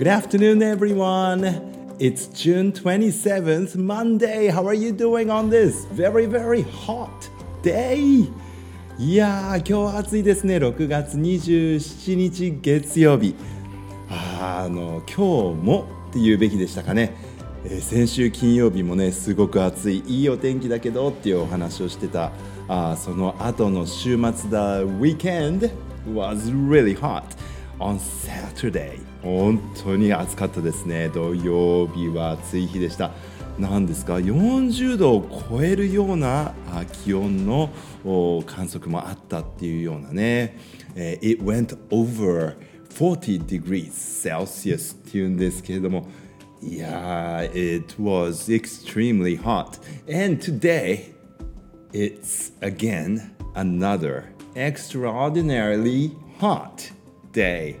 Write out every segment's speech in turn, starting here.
Good afternoon, everyone. It's June 27th, Monday. How are you doing on this very, very hot day? いやー、今日は暑いですね。6月27日月曜日。あの、今日もって言うべきでしたかね。えー、先週金曜日もね、すごく暑い、いいお天気だけどっていうお話をしてた。あその後の週末だ、Weekend was really hot on Saturday. 本当に暑かったですね土曜日は暑い日でした何ですか40度を超えるような気温の観測もあったっていうようなね It went over 40 degrees Celsius っていうんですけれどもいや it was extremely hot and today it's again another extraordinarily hot day.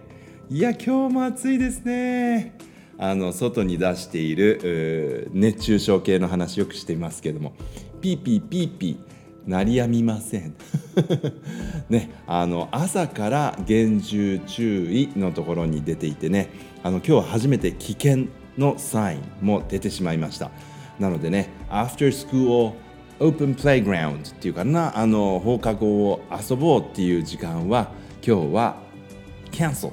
いや今日も暑いですね。あの外に出している熱中症系の話よくしていますけども。ピーピーピーピー鳴りやみません。ねあの朝から厳重注意のところに出ていてね。あの今日は初めて危険のサインも出てしまいました。なのでね After School Open Playground っていうかなあの放課後を遊ぼうっていう時間は今日は cancel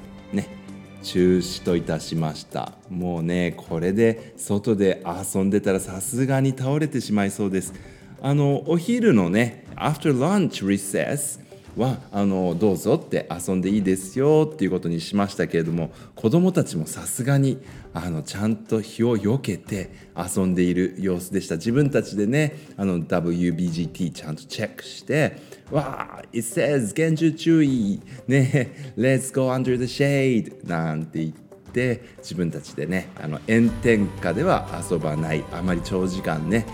中止といたしました。もうねこれで外で遊んでたらさすがに倒れてしまいそうです。あのお昼のね After lunch recess はあのどうぞって遊んでいいですよっていうことにしましたけれども子どもたちもさすがにあのちゃんと日をよけて遊んでいる様子でした。自分たちでねあの WBGT ちゃんとチェックしてわあ It says 厳重注意ね Let's go under the shade なんて言って自分たちでねあの炎天下では遊ばないあまり長時間ね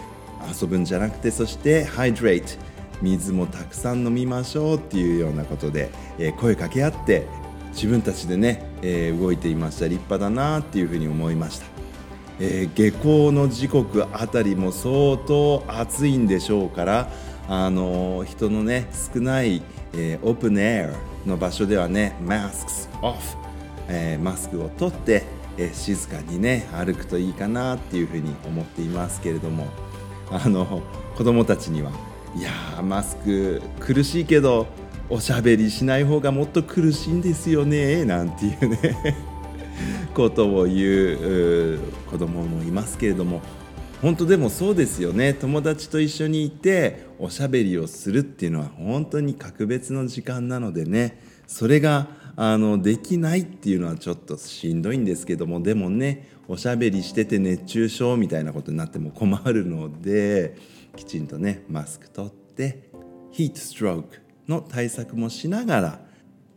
遊ぶんじゃなくてそして Hydrate 水もたくさん飲みましょうっていうようなことで、えー、声かけ合って自分たちでね、えー、動いていました。立派だなっていうふうに思いました、えー、下校の時刻あたりも相当暑いんでしょうからあの人のね少ない、えー、オープンエアの場所ではねマスクオフ、えー、マスクを取って、えー、静かにね歩くといいかなっていうふうに思っていますけれどもあの子供たちにはいやマスク苦しいけどおしゃべりしない方がもっと苦しいんですよねなんていうね ことを言う子供もいますけれども。本当でもそうですよね。友達と一緒にいておしゃべりをするっていうのは本当に格別の時間なのでね。それがあのできないっていうのはちょっとしんどいんですけども。でもねおしゃべりしてて熱中症みたいなことになっても困るのできちんとねマスク取ってヒートストロークの対策もしながら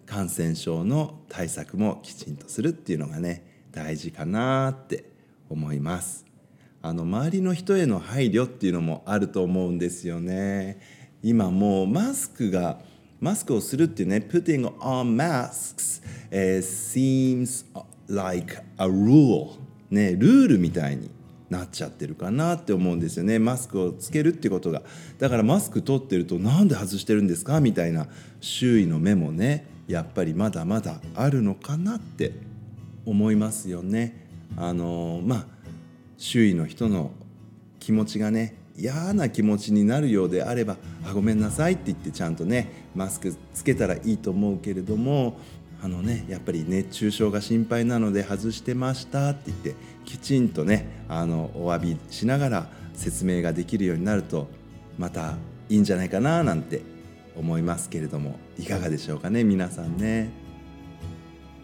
感染症の対策もきちんとするっていうのがね大事かなって思います。あの周りの人への配慮っていうのもあると思うんですよね。今もうマスクがマスクをするっていうね putting on masks、uh, seems like a rule ねルールみたいになっちゃってるかなって思うんですよね。マスクをつけるってことが。だからマスク取ってるとなんで外してるんですかみたいな周囲の目もねやっぱりまだまだあるのかなって思いますよね。あのまあ周囲の人の気持ちがね嫌な気持ちになるようであれば「あごめんなさい」って言ってちゃんとねマスクつけたらいいと思うけれどもあのねやっぱり熱中症が心配なので外してましたって言ってきちんとねあのお詫びしながら説明ができるようになるとまたいいんじゃないかななんて思いますけれどもいかがでしょうかね皆さんね。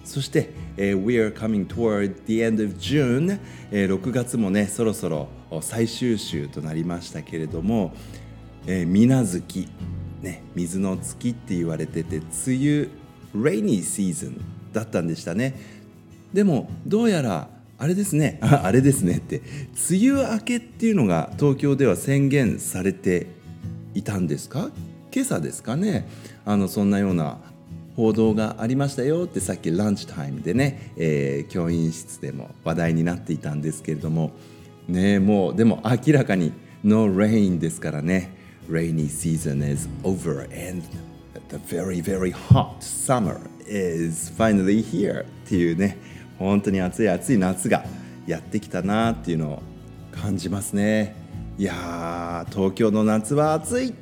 そして、えー、We are coming toward the end of June、えー、6月もねそろそろ最終週となりましたけれども、えー、水月、ね、水の月って言われてて梅雨 rainy season だったんでしたね。でもどうやらあれですね。あれですねって梅雨明けっていうのが東京では宣言されていたんですか？今朝ですかね。あのそんなような報道がありましたよってさっきランチタイムでね、えー、教員室でも話題になっていたんですけれども。ねもうでも明らかに No rain ですからね。Rainy season is over and the very very hot summer is finally here っていうね。本当に暑い暑い夏がやってきたなっていうのを感じますね。いやー東京の夏は暑い。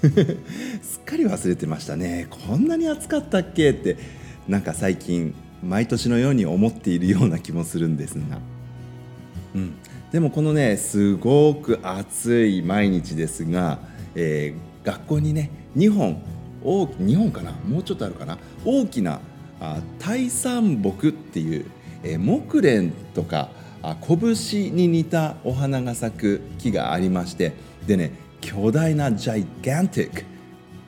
すっかり忘れてましたね。こんなに暑かったっけってなんか最近毎年のように思っているような気もするんですが、うん、でもこのねすごく暑い毎日ですが、えー、学校にね2本大2本かな？もうちょっとあるかな？大きなあ大山木っていう、えー、木蓮とかあ拳に似たお花が咲く木がありましてでね巨大なジャイガンティック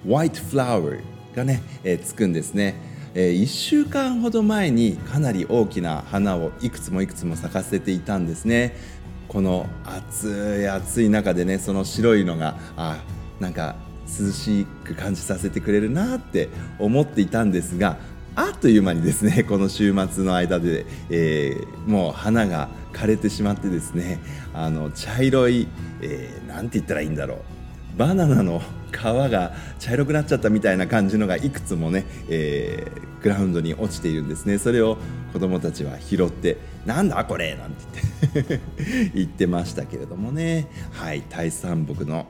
ホワイトフラワーがね、えー、つくんですね、えー、1週間ほど前にかなり大きな花をいくつもいくつも咲かせていたんですね。この暑い暑い中でねその白いのがあなんか涼しく感じさせてくれるなって思っていたんですがあっという間にですね この週末の間で、えー、もう花が枯れてしまってですねあの茶色い、えー、なんて言ったらいいんだろうバナナの皮が茶色くなっちゃったみたいな感じのがいくつもね、えー、グラウンドに落ちているんですねそれを子どもたちは拾って「なんだこれ!」なんて言って 言ってましたけれどもねはい大山木の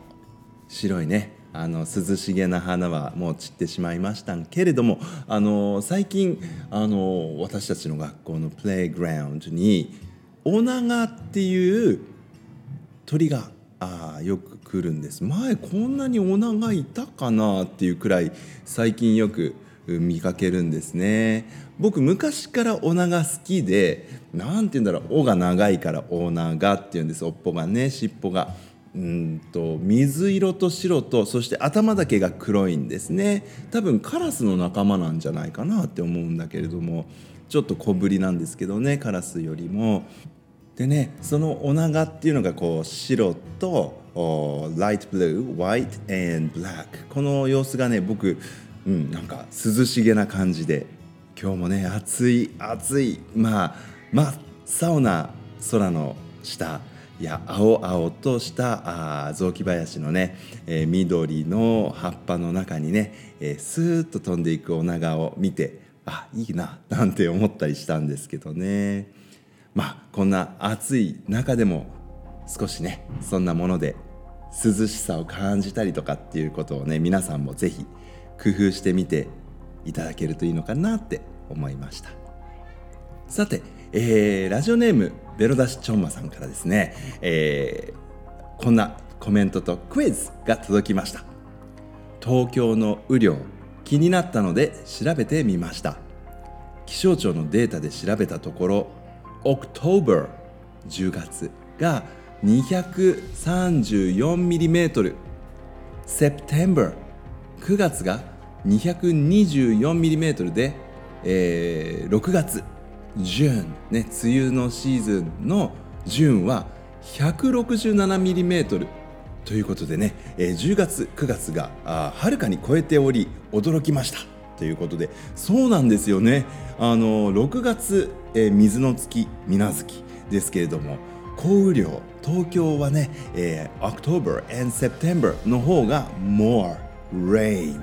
白いねあの涼しげな花はもう散ってしまいましたけれどもあの最近あの私たちの学校のプレイグラウンドにオナガっていう鳥があよく来るんです。前こんなにオナガいたかなっていうくらい最近よく見かけるんですね。僕昔からオナガ好きで何て言うんだろう「尾が長いからオナガ」っていうんです。尾っぽがね尻尾が。うんと水色と白とそして頭だけが黒いんですね。多分カラスの仲間なんじゃないかなって思うんだけれどもちょっと小ぶりなんですけどねカラスよりも。でねそのお長っていうのがこう白とライトブルー、ホワイト and ブラックこの様子がね僕、うん、なんか涼しげな感じで今日もね暑い暑いまあ真っ青な空の下。いや青々としたあ雑木林のね、えー、緑の葉っぱの中にね、えー、スーッと飛んでいくお長を見てあいいななんて思ったりしたんですけどね。まあこんな暑い中でも少しねそんなもので涼しさを感じたりとかっていうことをね皆さんも是非工夫してみていただけるといいのかなって思いました。さて、えー、ラジオネームベロダシチョンマさんからですね、えー、こんなコメントとクイズが届きました。東京の雨量気になったので調べてみました。気象庁のデータで調べたところ October 10月が 234mm September 9月が 224mm で、えー、6月ジューン、ね、梅雨のシーズンのジューンは 167mm ということでね、えー、10月9月がはるかに超えており驚きました。ということでそうなんですよね。あの6月、えー、水の月水無月ですけれども降雨量東京はね、えー、October and September の方が more rain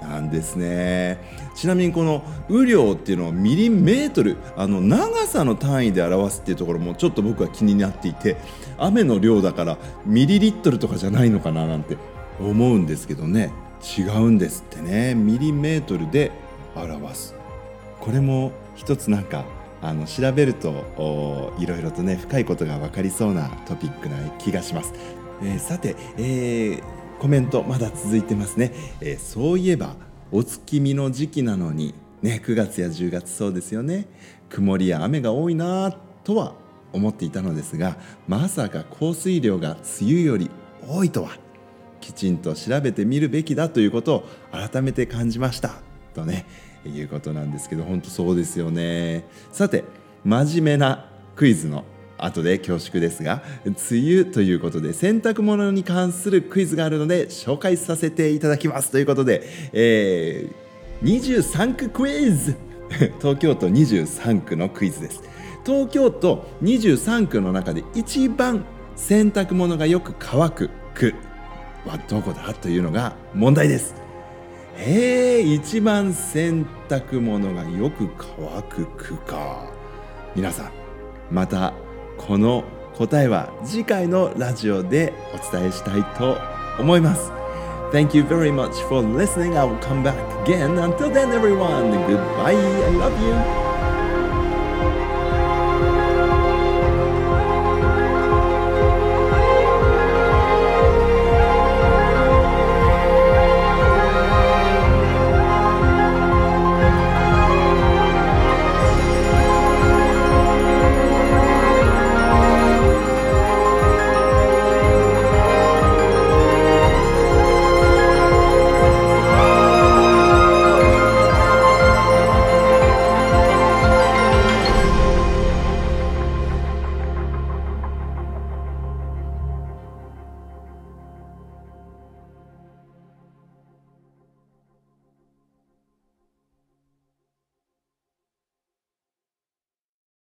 なんですね。ちなみにこの雨量っていうのをミリメートルあの長さの単位で表すっていうところもちょっと僕は気になっていて雨の量だからミリリットルとかじゃないのかななんて思うんですけどね。違うんですってね。ミリメートルで表す。これも一つなんかあの調べるといろいろとね深いことが分かりそうなトピックな気がします、えー、さて、えーコメントまだ続いてますね、えー、そういえばお月見の時期なのにね9月や10月そうですよね。曇りや雨が多いなとは思っていたのですがまさか降水量が梅雨より多いとはきちんと調べてみるべきだということを改めて感じました。とねいうことなんですけど本当そうですよね。さて真面目なクイズの後で恐縮ですが梅雨ということで洗濯物に関するクイズがあるので紹介させていただきますということで、えー、23区クイズ。東京都23区のクイズです。東京都23区の中で一番洗濯物がよく乾く区はどこだというのが問題です。へえ、一番洗濯物がよく乾く区か。皆さんまたこの答えは次回のラジオでお伝えしたいと思います Thank you very much for listening. I will come back again. Until then, everyone, goodbye. I love you.